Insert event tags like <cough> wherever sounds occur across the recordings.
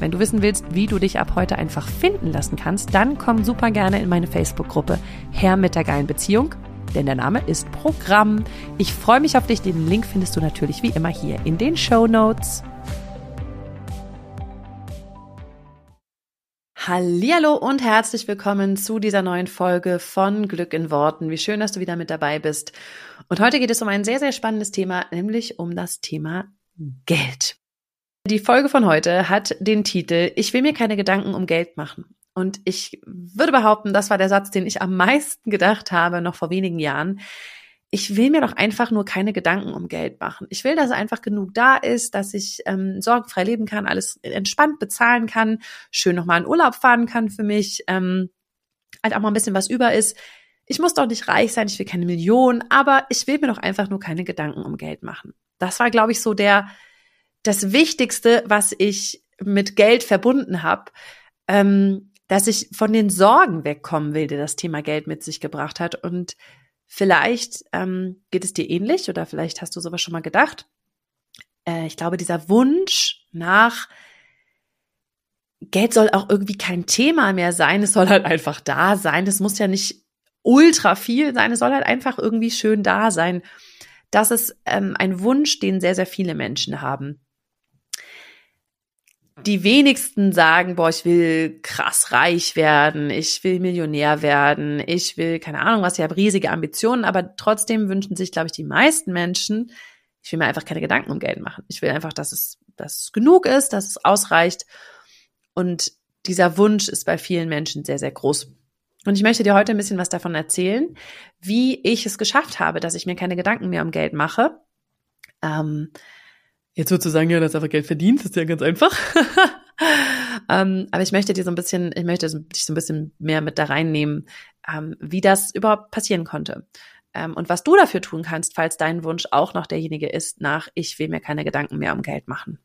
Wenn du wissen willst, wie du dich ab heute einfach finden lassen kannst, dann komm super gerne in meine Facebook-Gruppe Herr mit der geilen Beziehung, denn der Name ist Programm. Ich freue mich auf dich. Den Link findest du natürlich wie immer hier in den Show Notes. Hallihallo und herzlich willkommen zu dieser neuen Folge von Glück in Worten. Wie schön, dass du wieder mit dabei bist. Und heute geht es um ein sehr, sehr spannendes Thema, nämlich um das Thema Geld. Die Folge von heute hat den Titel Ich will mir keine Gedanken um Geld machen. Und ich würde behaupten, das war der Satz, den ich am meisten gedacht habe, noch vor wenigen Jahren. Ich will mir doch einfach nur keine Gedanken um Geld machen. Ich will, dass einfach genug da ist, dass ich ähm, sorgenfrei leben kann, alles entspannt bezahlen kann, schön nochmal in Urlaub fahren kann für mich, ähm, halt auch mal ein bisschen was über ist. Ich muss doch nicht reich sein, ich will keine Millionen, aber ich will mir doch einfach nur keine Gedanken um Geld machen. Das war, glaube ich, so der, das Wichtigste, was ich mit Geld verbunden habe, ähm, dass ich von den Sorgen wegkommen will, die das Thema Geld mit sich gebracht hat. Und vielleicht ähm, geht es dir ähnlich oder vielleicht hast du sowas schon mal gedacht. Äh, ich glaube, dieser Wunsch nach Geld soll auch irgendwie kein Thema mehr sein. Es soll halt einfach da sein. Es muss ja nicht ultra viel sein. Es soll halt einfach irgendwie schön da sein. Das ist ähm, ein Wunsch, den sehr, sehr viele Menschen haben die wenigsten sagen, boah, ich will krass reich werden, ich will Millionär werden, ich will, keine Ahnung was, ich habe riesige Ambitionen, aber trotzdem wünschen sich, glaube ich, die meisten Menschen, ich will mir einfach keine Gedanken um Geld machen. Ich will einfach, dass es, dass es genug ist, dass es ausreicht. Und dieser Wunsch ist bei vielen Menschen sehr, sehr groß. Und ich möchte dir heute ein bisschen was davon erzählen, wie ich es geschafft habe, dass ich mir keine Gedanken mehr um Geld mache. Ähm, Jetzt würdest du sagen, ja, das ist einfach Geld verdient, ist ja ganz einfach. <laughs> ähm, aber ich möchte dir so ein bisschen, ich möchte dich so ein bisschen mehr mit da reinnehmen, ähm, wie das überhaupt passieren konnte. Ähm, und was du dafür tun kannst, falls dein Wunsch auch noch derjenige ist, nach ich will mir keine Gedanken mehr um Geld machen.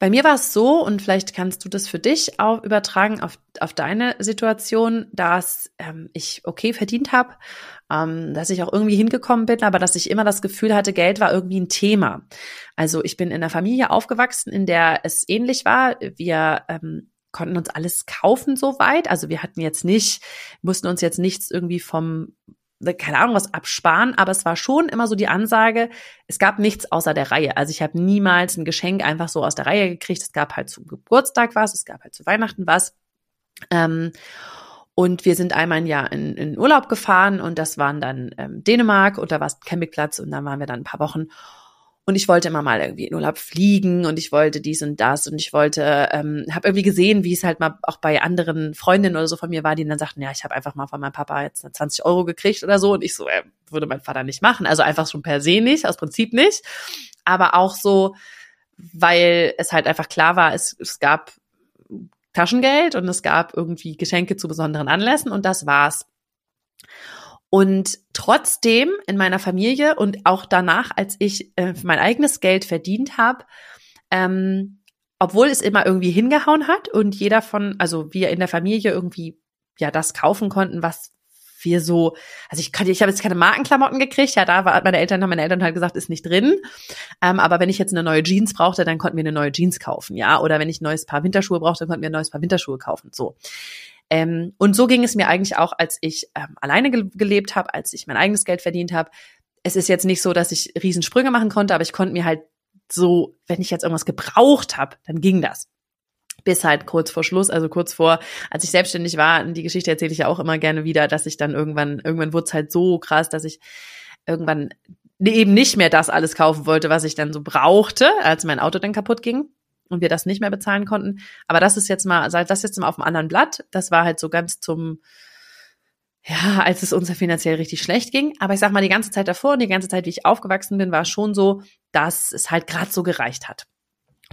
Bei mir war es so, und vielleicht kannst du das für dich auch übertragen auf, auf deine Situation, dass ähm, ich okay verdient habe, ähm, dass ich auch irgendwie hingekommen bin, aber dass ich immer das Gefühl hatte, Geld war irgendwie ein Thema. Also ich bin in einer Familie aufgewachsen, in der es ähnlich war. Wir ähm, konnten uns alles kaufen soweit. Also wir hatten jetzt nicht, mussten uns jetzt nichts irgendwie vom keine Ahnung was absparen, aber es war schon immer so die Ansage, es gab nichts außer der Reihe. Also ich habe niemals ein Geschenk einfach so aus der Reihe gekriegt. Es gab halt zum Geburtstag was, es gab halt zu Weihnachten was. Ähm, und wir sind einmal ein Jahr in, in Urlaub gefahren und das waren dann ähm, Dänemark und da war es Campingplatz und dann waren wir dann ein paar Wochen. Und ich wollte immer mal irgendwie in Urlaub fliegen und ich wollte dies und das und ich wollte, ähm, habe irgendwie gesehen, wie es halt mal auch bei anderen Freundinnen oder so von mir war, die dann sagten, ja, ich habe einfach mal von meinem Papa jetzt 20 Euro gekriegt oder so und ich so, äh, würde mein Vater nicht machen. Also einfach schon per se nicht, aus Prinzip nicht. Aber auch so, weil es halt einfach klar war, es, es gab Taschengeld und es gab irgendwie Geschenke zu besonderen Anlässen und das war's. Und trotzdem in meiner Familie und auch danach, als ich äh, mein eigenes Geld verdient habe, ähm, obwohl es immer irgendwie hingehauen hat und jeder von, also wir in der Familie irgendwie ja das kaufen konnten, was wir so, also ich kann, ich habe jetzt keine Markenklamotten gekriegt, ja, da war meine Eltern, haben meine Eltern halt gesagt, ist nicht drin. Ähm, aber wenn ich jetzt eine neue Jeans brauchte, dann konnten wir eine neue Jeans kaufen, ja. Oder wenn ich ein neues Paar Winterschuhe brauchte, dann konnten wir ein neues Paar Winterschuhe kaufen. So. Ähm, und so ging es mir eigentlich auch, als ich ähm, alleine ge gelebt habe, als ich mein eigenes Geld verdient habe. Es ist jetzt nicht so, dass ich Riesensprünge machen konnte, aber ich konnte mir halt so, wenn ich jetzt irgendwas gebraucht habe, dann ging das. Bis halt kurz vor Schluss, also kurz vor, als ich selbstständig war, die Geschichte erzähle ich ja auch immer gerne wieder, dass ich dann irgendwann, irgendwann wurde es halt so krass, dass ich irgendwann eben nicht mehr das alles kaufen wollte, was ich dann so brauchte, als mein Auto dann kaputt ging und wir das nicht mehr bezahlen konnten. Aber das ist jetzt mal, also das jetzt mal auf dem anderen Blatt. Das war halt so ganz zum, ja, als es uns finanziell richtig schlecht ging. Aber ich sag mal, die ganze Zeit davor und die ganze Zeit, wie ich aufgewachsen bin, war schon so, dass es halt gerade so gereicht hat.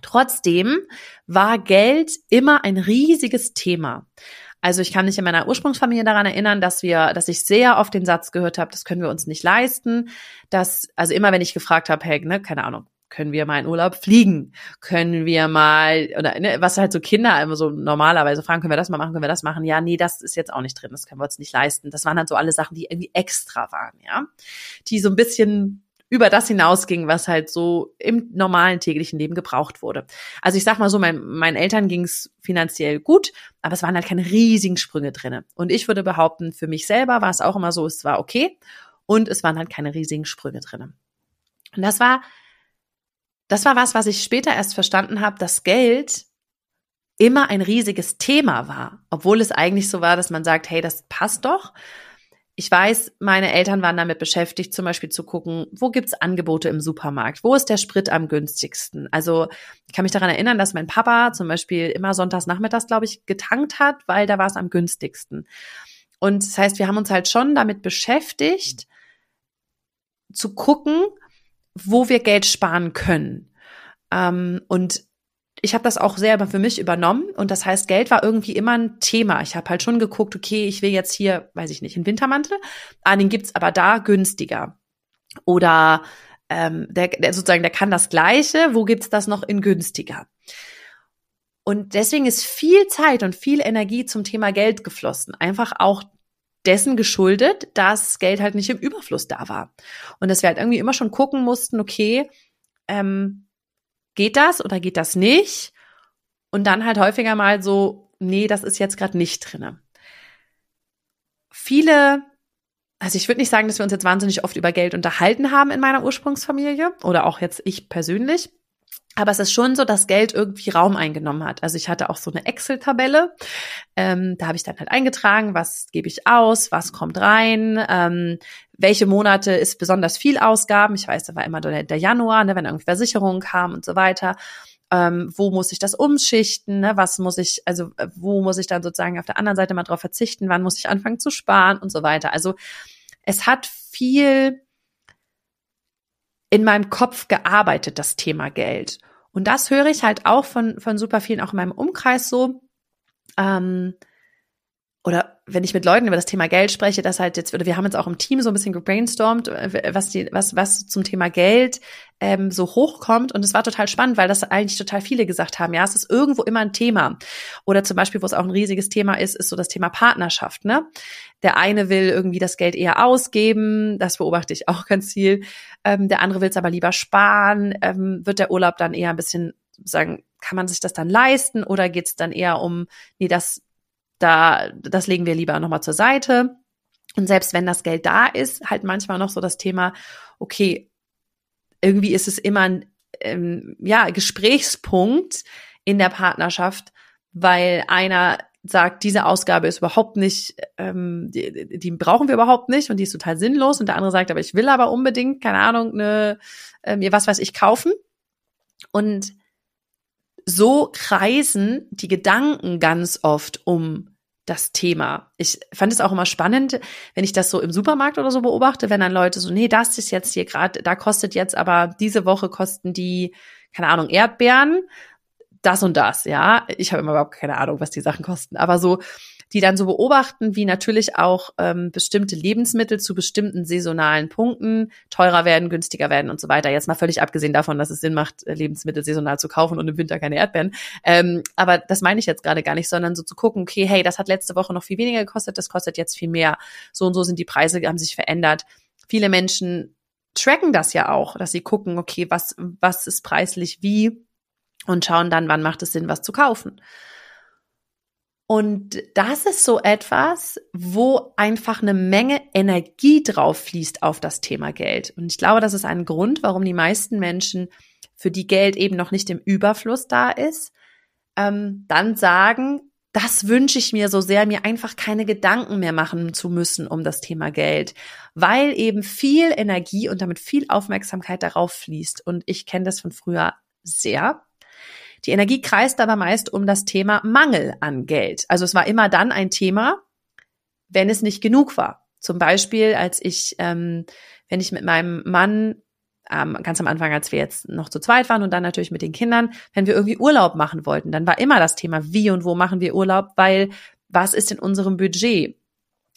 Trotzdem war Geld immer ein riesiges Thema. Also ich kann mich in meiner Ursprungsfamilie daran erinnern, dass wir, dass ich sehr oft den Satz gehört habe, das können wir uns nicht leisten. Dass, also immer wenn ich gefragt habe, hey, ne, keine Ahnung, können wir mal in Urlaub fliegen? Können wir mal, oder ne, was halt so Kinder immer so normalerweise fragen, können wir das mal machen, können wir das machen? Ja, nee, das ist jetzt auch nicht drin, das können wir uns nicht leisten. Das waren halt so alle Sachen, die irgendwie extra waren, ja. Die so ein bisschen über das hinausging, was halt so im normalen täglichen Leben gebraucht wurde. Also ich sag mal so, mein, meinen Eltern ging's finanziell gut, aber es waren halt keine riesigen Sprünge drinne. Und ich würde behaupten, für mich selber war es auch immer so, es war okay und es waren halt keine riesigen Sprünge drinne. Und das war das war was, was ich später erst verstanden habe, dass Geld immer ein riesiges Thema war, obwohl es eigentlich so war, dass man sagt, hey, das passt doch. Ich weiß, meine Eltern waren damit beschäftigt, zum Beispiel zu gucken, wo gibt's Angebote im Supermarkt? Wo ist der Sprit am günstigsten? Also ich kann mich daran erinnern, dass mein Papa zum Beispiel immer sonntags nachmittags, glaube ich, getankt hat, weil da war es am günstigsten. Und das heißt, wir haben uns halt schon damit beschäftigt, zu gucken, wo wir Geld sparen können. Ähm, und ich habe das auch selber für mich übernommen und das heißt, Geld war irgendwie immer ein Thema. Ich habe halt schon geguckt, okay, ich will jetzt hier, weiß ich nicht, einen Wintermantel, ah, den gibt's aber da günstiger. Oder ähm, der, der sozusagen, der kann das Gleiche, wo gibt's das noch in günstiger? Und deswegen ist viel Zeit und viel Energie zum Thema Geld geflossen. Einfach auch dessen geschuldet, dass Geld halt nicht im Überfluss da war. Und dass wir halt irgendwie immer schon gucken mussten, okay, ähm, geht das oder geht das nicht? Und dann halt häufiger mal so, nee, das ist jetzt gerade nicht drinne. Viele, also ich würde nicht sagen, dass wir uns jetzt wahnsinnig oft über Geld unterhalten haben in meiner Ursprungsfamilie oder auch jetzt ich persönlich. Aber es ist schon so, dass Geld irgendwie Raum eingenommen hat. Also ich hatte auch so eine Excel-Tabelle. Ähm, da habe ich dann halt eingetragen, was gebe ich aus, was kommt rein, ähm, welche Monate ist besonders viel Ausgaben. Ich weiß, da war immer der, der Januar, ne, wenn irgendwie Versicherungen kamen und so weiter. Ähm, wo muss ich das umschichten? Ne? Was muss ich, also äh, wo muss ich dann sozusagen auf der anderen Seite mal drauf verzichten? Wann muss ich anfangen zu sparen und so weiter? Also es hat viel in meinem Kopf gearbeitet, das Thema Geld. Und das höre ich halt auch von, von super vielen, auch in meinem Umkreis so. Ähm, oder wenn ich mit Leuten über das Thema Geld spreche, das halt jetzt, oder wir haben jetzt auch im Team so ein bisschen gebrainstormt, äh, was die, was, was zum Thema Geld ähm, so hochkommt. Und es war total spannend, weil das eigentlich total viele gesagt haben, ja, es ist irgendwo immer ein Thema. Oder zum Beispiel, wo es auch ein riesiges Thema ist, ist so das Thema Partnerschaft, ne? Der eine will irgendwie das Geld eher ausgeben, das beobachte ich auch <laughs> ganz viel. Ähm, der andere will es aber lieber sparen. Ähm, wird der Urlaub dann eher ein bisschen sagen, kann man sich das dann leisten oder geht es dann eher um, nee, das da, das legen wir lieber nochmal zur Seite. Und selbst wenn das Geld da ist, halt manchmal noch so das Thema, okay, irgendwie ist es immer ein ähm, ja, Gesprächspunkt in der Partnerschaft, weil einer sagt, diese Ausgabe ist überhaupt nicht, ähm, die, die brauchen wir überhaupt nicht und die ist total sinnlos. Und der andere sagt, aber ich will aber unbedingt, keine Ahnung, eine, äh, mir was weiß ich kaufen. Und so kreisen die Gedanken ganz oft um das Thema. Ich fand es auch immer spannend, wenn ich das so im Supermarkt oder so beobachte, wenn dann Leute so, nee, das ist jetzt hier gerade, da kostet jetzt aber diese Woche kosten die, keine Ahnung, Erdbeeren, das und das, ja. Ich habe immer überhaupt keine Ahnung, was die Sachen kosten, aber so die dann so beobachten, wie natürlich auch ähm, bestimmte Lebensmittel zu bestimmten saisonalen Punkten teurer werden, günstiger werden und so weiter. Jetzt mal völlig abgesehen davon, dass es Sinn macht, äh, Lebensmittel saisonal zu kaufen und im Winter keine Erdbeeren. Ähm, aber das meine ich jetzt gerade gar nicht, sondern so zu gucken, okay, hey, das hat letzte Woche noch viel weniger gekostet, das kostet jetzt viel mehr. So und so sind die Preise, haben sich verändert. Viele Menschen tracken das ja auch, dass sie gucken, okay, was, was ist preislich wie und schauen dann, wann macht es Sinn, was zu kaufen. Und das ist so etwas, wo einfach eine Menge Energie drauf fließt auf das Thema Geld. Und ich glaube, das ist ein Grund, warum die meisten Menschen, für die Geld eben noch nicht im Überfluss da ist, ähm, dann sagen, das wünsche ich mir so sehr, mir einfach keine Gedanken mehr machen zu müssen um das Thema Geld, weil eben viel Energie und damit viel Aufmerksamkeit darauf fließt. Und ich kenne das von früher sehr. Die Energie kreist aber meist um das Thema Mangel an Geld. Also es war immer dann ein Thema, wenn es nicht genug war. Zum Beispiel, als ich, ähm, wenn ich mit meinem Mann ähm, ganz am Anfang, als wir jetzt noch zu zweit waren und dann natürlich mit den Kindern, wenn wir irgendwie Urlaub machen wollten, dann war immer das Thema, wie und wo machen wir Urlaub, weil was ist in unserem Budget?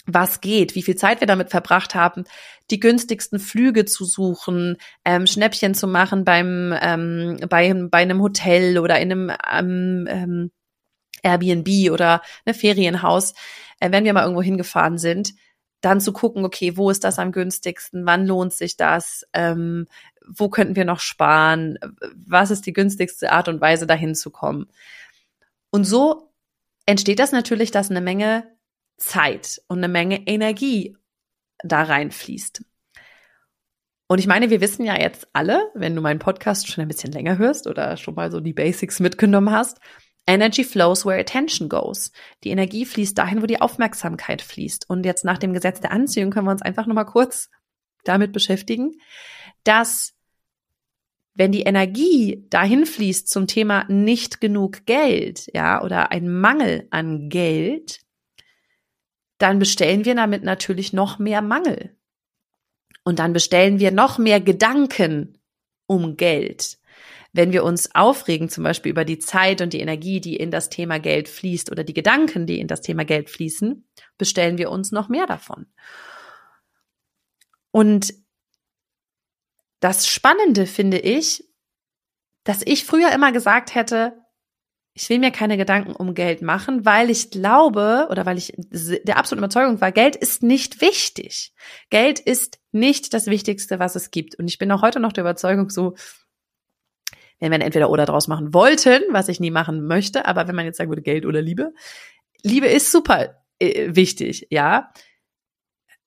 Was geht, wie viel Zeit wir damit verbracht haben, die günstigsten Flüge zu suchen, ähm, Schnäppchen zu machen beim ähm, bei, bei einem Hotel oder in einem ähm, ähm, Airbnb oder ein Ferienhaus, äh, wenn wir mal irgendwo hingefahren sind, dann zu gucken, okay, wo ist das am günstigsten, wann lohnt sich das, ähm, wo könnten wir noch sparen, was ist die günstigste Art und Weise, dahin zu kommen. Und so entsteht das natürlich, dass eine Menge Zeit und eine Menge Energie da reinfließt. Und ich meine, wir wissen ja jetzt alle, wenn du meinen Podcast schon ein bisschen länger hörst oder schon mal so die Basics mitgenommen hast, Energy flows where attention goes. Die Energie fließt dahin, wo die Aufmerksamkeit fließt. Und jetzt nach dem Gesetz der Anziehung können wir uns einfach nochmal kurz damit beschäftigen, dass wenn die Energie dahin fließt zum Thema nicht genug Geld, ja, oder ein Mangel an Geld, dann bestellen wir damit natürlich noch mehr Mangel. Und dann bestellen wir noch mehr Gedanken um Geld. Wenn wir uns aufregen, zum Beispiel über die Zeit und die Energie, die in das Thema Geld fließt oder die Gedanken, die in das Thema Geld fließen, bestellen wir uns noch mehr davon. Und das Spannende finde ich, dass ich früher immer gesagt hätte, ich will mir keine Gedanken um Geld machen, weil ich glaube oder weil ich der absoluten Überzeugung war, Geld ist nicht wichtig. Geld ist nicht das Wichtigste, was es gibt. Und ich bin auch heute noch der Überzeugung so, wenn wir entweder oder draus machen wollten, was ich nie machen möchte, aber wenn man jetzt sagen würde, Geld oder Liebe, Liebe ist super äh, wichtig, ja.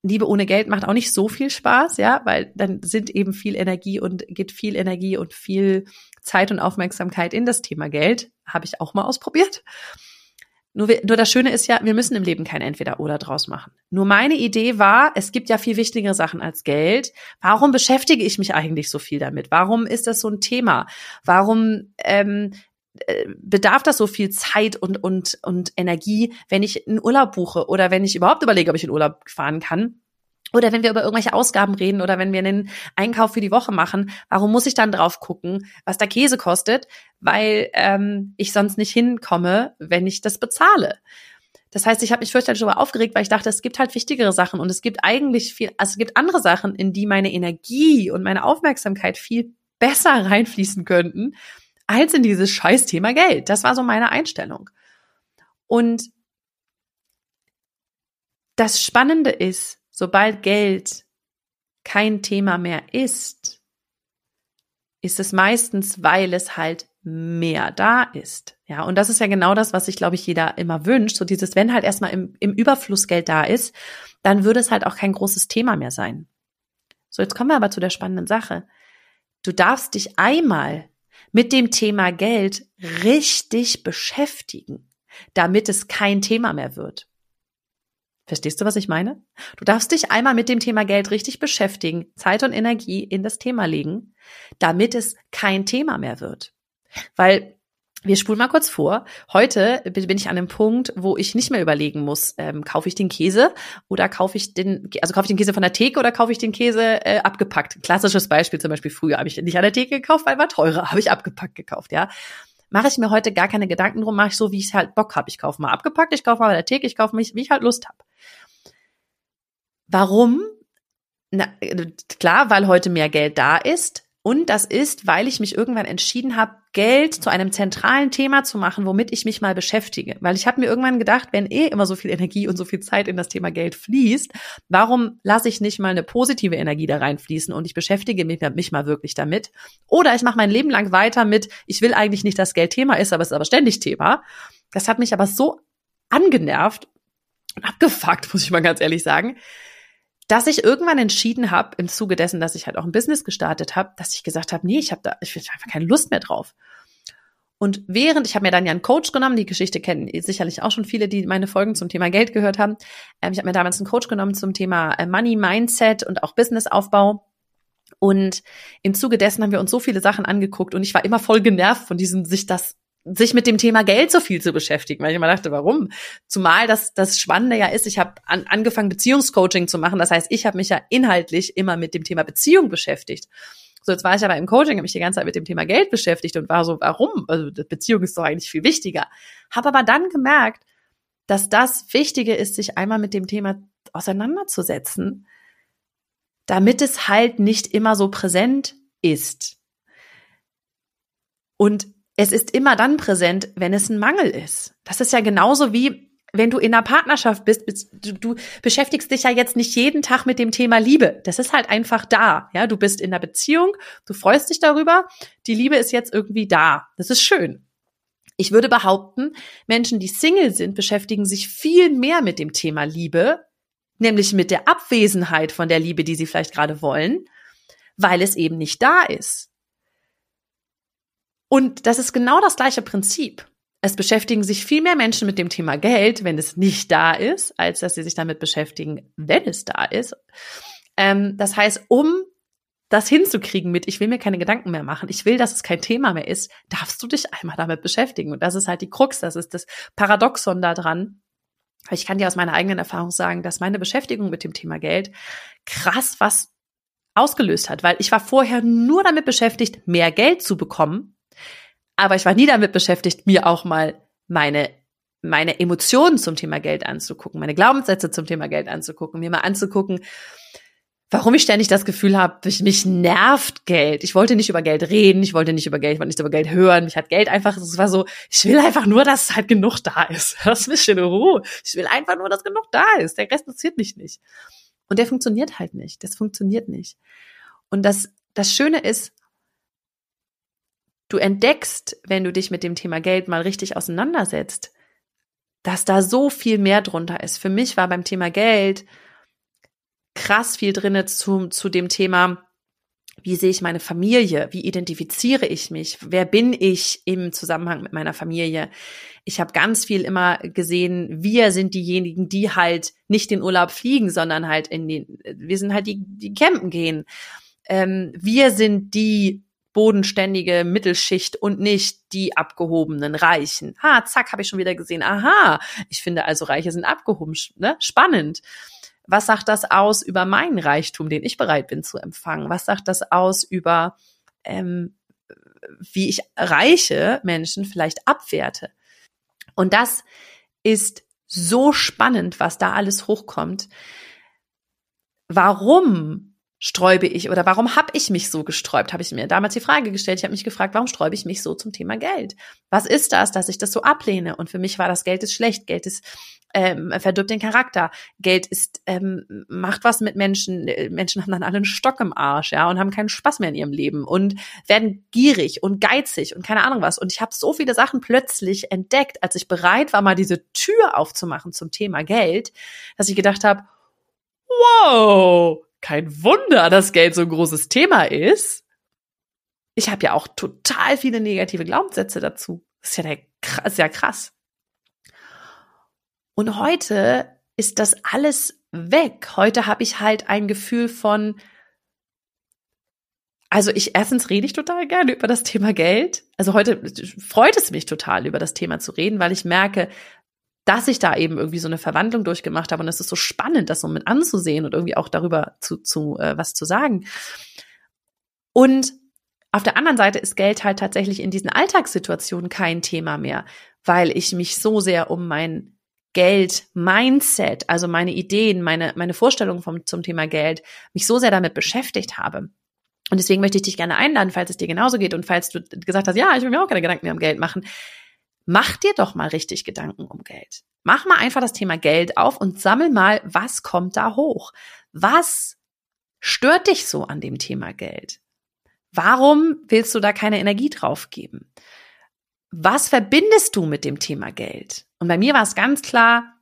Liebe ohne Geld macht auch nicht so viel Spaß, ja, weil dann sind eben viel Energie und geht viel Energie und viel Zeit und Aufmerksamkeit in das Thema Geld. Habe ich auch mal ausprobiert. Nur, nur das Schöne ist ja, wir müssen im Leben kein Entweder-Oder draus machen. Nur meine Idee war, es gibt ja viel wichtigere Sachen als Geld. Warum beschäftige ich mich eigentlich so viel damit? Warum ist das so ein Thema? Warum ähm, äh, bedarf das so viel Zeit und, und, und Energie, wenn ich einen Urlaub buche oder wenn ich überhaupt überlege, ob ich in Urlaub fahren kann? Oder wenn wir über irgendwelche Ausgaben reden oder wenn wir einen Einkauf für die Woche machen, warum muss ich dann drauf gucken, was der Käse kostet? Weil ähm, ich sonst nicht hinkomme, wenn ich das bezahle. Das heißt, ich habe mich fürchterlich darüber aufgeregt, weil ich dachte, es gibt halt wichtigere Sachen und es gibt eigentlich viel, also es gibt andere Sachen, in die meine Energie und meine Aufmerksamkeit viel besser <laughs> reinfließen könnten, als in dieses scheiß Thema Geld. Das war so meine Einstellung. Und das Spannende ist, Sobald Geld kein Thema mehr ist, ist es meistens, weil es halt mehr da ist. Ja, und das ist ja genau das, was sich, glaube ich, jeder immer wünscht. So dieses, wenn halt erstmal im, im Überfluss Geld da ist, dann würde es halt auch kein großes Thema mehr sein. So, jetzt kommen wir aber zu der spannenden Sache. Du darfst dich einmal mit dem Thema Geld richtig beschäftigen, damit es kein Thema mehr wird. Verstehst du, was ich meine? Du darfst dich einmal mit dem Thema Geld richtig beschäftigen, Zeit und Energie in das Thema legen, damit es kein Thema mehr wird. Weil wir spulen mal kurz vor. Heute bin ich an einem Punkt, wo ich nicht mehr überlegen muss, ähm, kaufe ich den Käse oder kaufe ich den, also kaufe ich den Käse von der Theke oder kaufe ich den Käse äh, abgepackt. Klassisches Beispiel zum Beispiel früher habe ich nicht an der Theke gekauft, weil war teurer, <laughs> habe ich abgepackt gekauft, ja mache ich mir heute gar keine Gedanken drum, mache ich so, wie ich halt Bock habe. Ich kaufe mal abgepackt, ich kaufe mal bei der Theke, ich kaufe mich, wie ich halt Lust habe. Warum? Na, klar, weil heute mehr Geld da ist. Und das ist, weil ich mich irgendwann entschieden habe, Geld zu einem zentralen Thema zu machen, womit ich mich mal beschäftige. Weil ich habe mir irgendwann gedacht, wenn eh immer so viel Energie und so viel Zeit in das Thema Geld fließt, warum lasse ich nicht mal eine positive Energie da reinfließen und ich beschäftige mich, mich mal wirklich damit? Oder ich mache mein Leben lang weiter mit, ich will eigentlich nicht, dass Geld Thema ist, aber es ist aber ständig Thema. Das hat mich aber so angenervt und abgefuckt, muss ich mal ganz ehrlich sagen, dass ich irgendwann entschieden habe, im Zuge dessen, dass ich halt auch ein Business gestartet habe, dass ich gesagt habe, nee, ich habe da, ich habe einfach keine Lust mehr drauf. Und während, ich habe mir dann ja einen Coach genommen, die Geschichte kennen sicherlich auch schon viele, die meine Folgen zum Thema Geld gehört haben. Ähm, ich habe mir damals einen Coach genommen zum Thema äh, Money, Mindset und auch Businessaufbau. Und im Zuge dessen haben wir uns so viele Sachen angeguckt und ich war immer voll genervt von diesem, sich das sich mit dem Thema Geld so viel zu beschäftigen, weil ich immer dachte, warum? Zumal das das Spannende ja ist, ich habe an, angefangen Beziehungscoaching zu machen, das heißt, ich habe mich ja inhaltlich immer mit dem Thema Beziehung beschäftigt. So, jetzt war ich aber im Coaching, habe mich die ganze Zeit mit dem Thema Geld beschäftigt und war so, warum? Also Beziehung ist doch eigentlich viel wichtiger. Habe aber dann gemerkt, dass das Wichtige ist, sich einmal mit dem Thema auseinanderzusetzen, damit es halt nicht immer so präsent ist. Und es ist immer dann präsent, wenn es ein Mangel ist. Das ist ja genauso wie wenn du in einer Partnerschaft bist, du, du beschäftigst dich ja jetzt nicht jeden Tag mit dem Thema Liebe. Das ist halt einfach da. Ja, du bist in einer Beziehung, du freust dich darüber. Die Liebe ist jetzt irgendwie da. Das ist schön. Ich würde behaupten, Menschen, die Single sind, beschäftigen sich viel mehr mit dem Thema Liebe, nämlich mit der Abwesenheit von der Liebe, die sie vielleicht gerade wollen, weil es eben nicht da ist. Und das ist genau das gleiche Prinzip. Es beschäftigen sich viel mehr Menschen mit dem Thema Geld, wenn es nicht da ist, als dass sie sich damit beschäftigen, wenn es da ist. Ähm, das heißt, um das hinzukriegen mit, ich will mir keine Gedanken mehr machen, ich will, dass es kein Thema mehr ist, darfst du dich einmal damit beschäftigen. Und das ist halt die Krux, das ist das Paradoxon daran. Ich kann dir aus meiner eigenen Erfahrung sagen, dass meine Beschäftigung mit dem Thema Geld krass was ausgelöst hat, weil ich war vorher nur damit beschäftigt, mehr Geld zu bekommen aber ich war nie damit beschäftigt, mir auch mal meine meine Emotionen zum Thema Geld anzugucken, meine Glaubenssätze zum Thema Geld anzugucken, mir mal anzugucken, warum ich ständig das Gefühl habe, mich, nervt Geld. Ich wollte nicht über Geld reden, ich wollte nicht über Geld, ich wollte nicht über Geld hören. Mich hat Geld einfach, es war so, ich will einfach nur, dass halt genug da ist. <laughs> Lass mich in Ruhe. Ich will einfach nur, dass genug da ist. Der Rest interessiert mich nicht. Und der funktioniert halt nicht. Das funktioniert nicht. Und das, das Schöne ist, du entdeckst, wenn du dich mit dem Thema Geld mal richtig auseinandersetzt, dass da so viel mehr drunter ist. Für mich war beim Thema Geld krass viel drinne zu, zu dem Thema, wie sehe ich meine Familie? Wie identifiziere ich mich? Wer bin ich im Zusammenhang mit meiner Familie? Ich habe ganz viel immer gesehen, wir sind diejenigen, die halt nicht in Urlaub fliegen, sondern halt in den, wir sind halt die, die campen gehen. Ähm, wir sind die bodenständige Mittelschicht und nicht die abgehobenen Reichen. Ha, zack, habe ich schon wieder gesehen. Aha, ich finde also Reiche sind abgehoben. Ne? Spannend. Was sagt das aus über meinen Reichtum, den ich bereit bin zu empfangen? Was sagt das aus über, ähm, wie ich reiche Menschen vielleicht abwerte? Und das ist so spannend, was da alles hochkommt. Warum sträube ich oder warum habe ich mich so gesträubt? Habe ich mir damals die Frage gestellt. Ich habe mich gefragt, warum sträube ich mich so zum Thema Geld? Was ist das, dass ich das so ablehne? Und für mich war das Geld ist schlecht, Geld ist ähm, verdirbt den Charakter, Geld ist ähm, macht was mit Menschen. Menschen haben dann alle einen Stock im Arsch, ja, und haben keinen Spaß mehr in ihrem Leben und werden gierig und geizig und keine Ahnung was. Und ich habe so viele Sachen plötzlich entdeckt, als ich bereit war, mal diese Tür aufzumachen zum Thema Geld, dass ich gedacht habe, wow, kein Wunder, dass Geld so ein großes Thema ist. Ich habe ja auch total viele negative Glaubenssätze dazu. Das ist ja, der, ist ja krass. Und heute ist das alles weg. Heute habe ich halt ein Gefühl von, also ich erstens rede ich total gerne über das Thema Geld. Also heute freut es mich total, über das Thema zu reden, weil ich merke, dass ich da eben irgendwie so eine Verwandlung durchgemacht habe und es ist so spannend, das so mit anzusehen und irgendwie auch darüber zu, zu äh, was zu sagen. Und auf der anderen Seite ist Geld halt tatsächlich in diesen Alltagssituationen kein Thema mehr, weil ich mich so sehr um mein Geld, Mindset, also meine Ideen, meine, meine Vorstellungen vom, zum Thema Geld, mich so sehr damit beschäftigt habe. Und deswegen möchte ich dich gerne einladen, falls es dir genauso geht und falls du gesagt hast, ja, ich will mir auch keine Gedanken mehr um Geld machen, mach dir doch mal richtig Gedanken um Geld. Mach mal einfach das Thema Geld auf und sammel mal, was kommt da hoch? Was stört dich so an dem Thema Geld? Warum willst du da keine Energie drauf geben? Was verbindest du mit dem Thema Geld? Und bei mir war es ganz klar,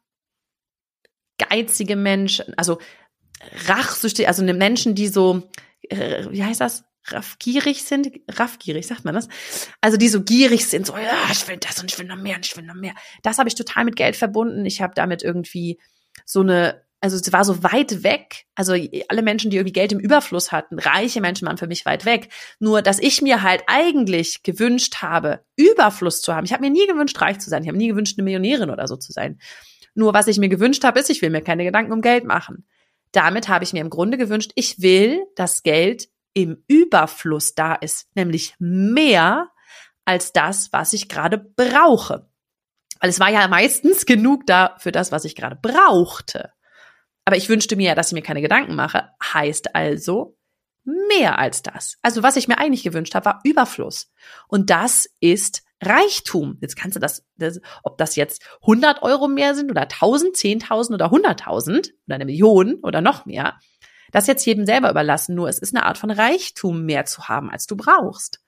geizige Menschen, also rachsüchtig, also Menschen, die so, äh, wie heißt das? Raffgierig sind, raffgierig, sagt man das? Also die so gierig sind, so, ja, ich will das und ich will noch mehr und ich will noch mehr. Das habe ich total mit Geld verbunden. Ich habe damit irgendwie so eine, also es war so weit weg. Also alle Menschen, die irgendwie Geld im Überfluss hatten, reiche Menschen waren für mich weit weg. Nur, dass ich mir halt eigentlich gewünscht habe, Überfluss zu haben. Ich habe mir nie gewünscht, reich zu sein. Ich habe nie gewünscht, eine Millionärin oder so zu sein. Nur was ich mir gewünscht habe, ist, ich will mir keine Gedanken um Geld machen. Damit habe ich mir im Grunde gewünscht, ich will, dass Geld im Überfluss da ist, nämlich mehr als das, was ich gerade brauche. Weil es war ja meistens genug da für das, was ich gerade brauchte. Aber ich wünschte mir ja, dass ich mir keine Gedanken mache. Heißt also mehr als das. Also was ich mir eigentlich gewünscht habe, war Überfluss. Und das ist Reichtum. Jetzt kannst du das, das, ob das jetzt 100 Euro mehr sind oder 1000, 10.000 oder 100.000 oder eine Million oder noch mehr. Das jetzt jedem selber überlassen. Nur es ist eine Art von Reichtum mehr zu haben, als du brauchst.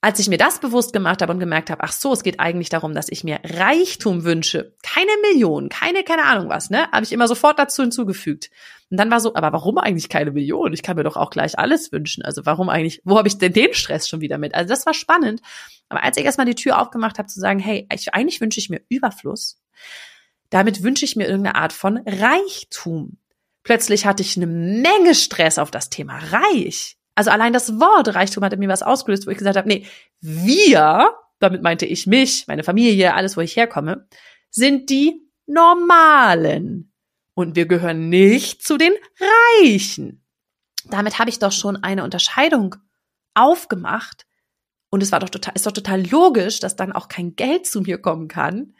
Als ich mir das bewusst gemacht habe und gemerkt habe, ach so, es geht eigentlich darum, dass ich mir Reichtum wünsche, keine Million, keine, keine Ahnung was, ne, habe ich immer sofort dazu hinzugefügt. Und dann war so, aber warum eigentlich keine Million? Ich kann mir doch auch gleich alles wünschen. Also warum eigentlich, wo habe ich denn den Stress schon wieder mit? Also das war spannend. Aber als ich erstmal die Tür aufgemacht habe, zu sagen, hey, ich, eigentlich wünsche ich mir Überfluss, damit wünsche ich mir irgendeine Art von Reichtum. Plötzlich hatte ich eine Menge Stress auf das Thema reich. Also allein das Wort Reichtum hat in mir was ausgelöst, wo ich gesagt habe, nee, wir, damit meinte ich mich, meine Familie, alles, wo ich herkomme, sind die Normalen. Und wir gehören nicht zu den Reichen. Damit habe ich doch schon eine Unterscheidung aufgemacht. Und es war doch total, ist doch total logisch, dass dann auch kein Geld zu mir kommen kann,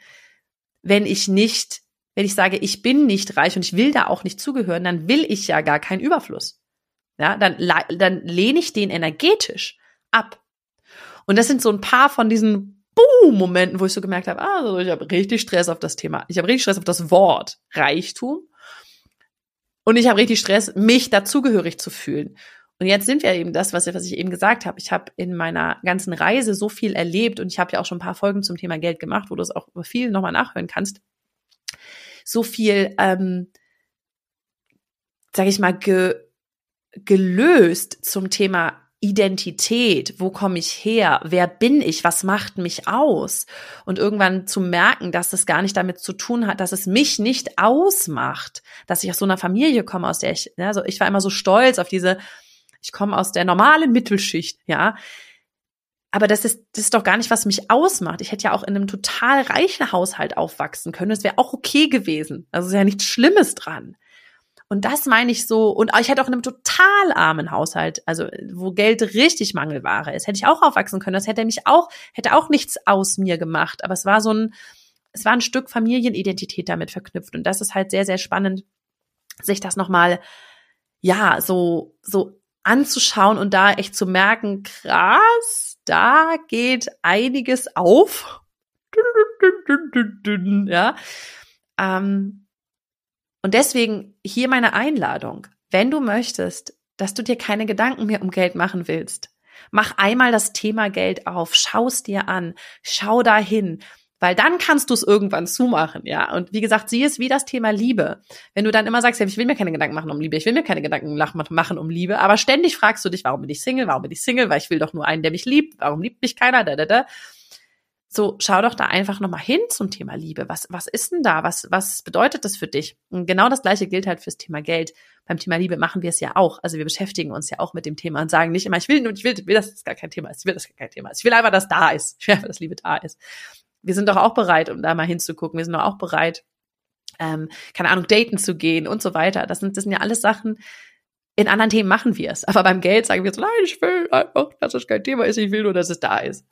wenn ich nicht wenn ich sage, ich bin nicht reich und ich will da auch nicht zugehören, dann will ich ja gar keinen Überfluss. Ja, dann, dann lehne ich den energetisch ab. Und das sind so ein paar von diesen Boom-Momenten, wo ich so gemerkt habe, also ich habe richtig Stress auf das Thema. Ich habe richtig Stress auf das Wort Reichtum. Und ich habe richtig Stress, mich dazugehörig zu fühlen. Und jetzt sind wir eben das, was, was ich eben gesagt habe. Ich habe in meiner ganzen Reise so viel erlebt und ich habe ja auch schon ein paar Folgen zum Thema Geld gemacht, wo du es auch viel nochmal nachhören kannst so viel, ähm, sage ich mal, ge, gelöst zum Thema Identität, wo komme ich her, wer bin ich, was macht mich aus? Und irgendwann zu merken, dass es gar nicht damit zu tun hat, dass es mich nicht ausmacht, dass ich aus so einer Familie komme, aus der ich, ja, also ich war immer so stolz auf diese, ich komme aus der normalen Mittelschicht, ja, aber das ist, das ist doch gar nicht, was mich ausmacht. Ich hätte ja auch in einem total reichen Haushalt aufwachsen können. Das wäre auch okay gewesen. Also ist ja nichts Schlimmes dran. Und das meine ich so, und ich hätte auch in einem total armen Haushalt, also wo Geld richtig Mangelware ist, hätte ich auch aufwachsen können. Das hätte mich auch, hätte auch nichts aus mir gemacht. Aber es war so ein, es war ein Stück Familienidentität damit verknüpft. Und das ist halt sehr, sehr spannend, sich das nochmal, ja, so, so anzuschauen und da echt zu merken, krass, da geht einiges auf. Ja. Ähm, und deswegen hier meine Einladung. Wenn du möchtest, dass du dir keine Gedanken mehr um Geld machen willst, mach einmal das Thema Geld auf, schau es dir an, schau dahin, weil dann kannst du es irgendwann zumachen, ja. Und wie gesagt, sieh es wie das Thema Liebe. Wenn du dann immer sagst, ja, ich will mir keine Gedanken machen um Liebe, ich will mir keine Gedanken machen um Liebe, aber ständig fragst du dich, warum bin ich Single, warum bin ich Single, weil ich will doch nur einen, der mich liebt, warum liebt mich keiner, da, da, da. So, schau doch da einfach nochmal hin zum Thema Liebe. Was, was ist denn da? Was, was bedeutet das für dich? Und genau das Gleiche gilt halt fürs Thema Geld. Beim Thema Liebe machen wir es ja auch. Also wir beschäftigen uns ja auch mit dem Thema und sagen nicht immer, ich will, ich will, ich will, dass das gar kein Thema ist. Ich will, dass das gar kein Thema ist. Ich will einfach, dass da ist. Ich will einfach, dass Liebe da ist wir sind doch auch bereit, um da mal hinzugucken. Wir sind doch auch bereit, ähm, keine Ahnung, daten zu gehen und so weiter. Das sind, das sind ja alles Sachen, in anderen Themen machen wir es. Aber beim Geld sagen wir so, nein, ich will einfach, dass es kein Thema ist, ich will nur, dass es da ist.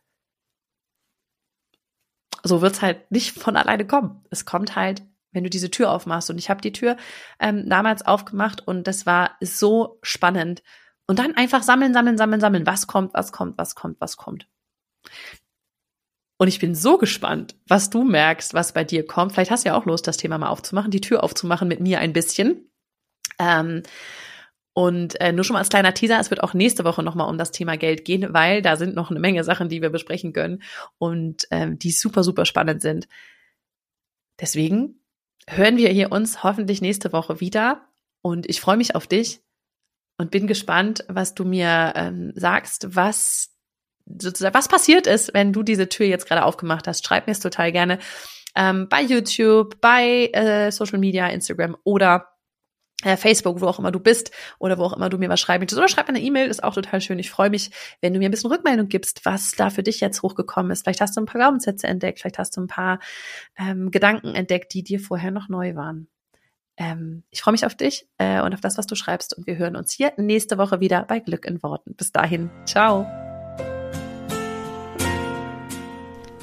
So wird's halt nicht von alleine kommen. Es kommt halt, wenn du diese Tür aufmachst. Und ich habe die Tür ähm, damals aufgemacht und das war so spannend. Und dann einfach sammeln, sammeln, sammeln, sammeln. Was kommt, was kommt, was kommt, was kommt. Und ich bin so gespannt, was du merkst, was bei dir kommt. Vielleicht hast du ja auch Lust, das Thema mal aufzumachen, die Tür aufzumachen mit mir ein bisschen. Ähm, und äh, nur schon mal als kleiner Teaser, es wird auch nächste Woche nochmal um das Thema Geld gehen, weil da sind noch eine Menge Sachen, die wir besprechen können und ähm, die super, super spannend sind. Deswegen hören wir hier uns hoffentlich nächste Woche wieder und ich freue mich auf dich und bin gespannt, was du mir ähm, sagst, was sozusagen, was passiert ist, wenn du diese Tür jetzt gerade aufgemacht hast. Schreib mir es total gerne ähm, bei YouTube, bei äh, Social Media, Instagram oder äh, Facebook, wo auch immer du bist oder wo auch immer du mir was schreiben möchtest. Oder schreib mir eine E-Mail, ist auch total schön. Ich freue mich, wenn du mir ein bisschen Rückmeldung gibst, was da für dich jetzt hochgekommen ist. Vielleicht hast du ein paar Glaubenssätze entdeckt, vielleicht hast du ein paar ähm, Gedanken entdeckt, die dir vorher noch neu waren. Ähm, ich freue mich auf dich äh, und auf das, was du schreibst. Und wir hören uns hier nächste Woche wieder bei Glück in Worten. Bis dahin, ciao.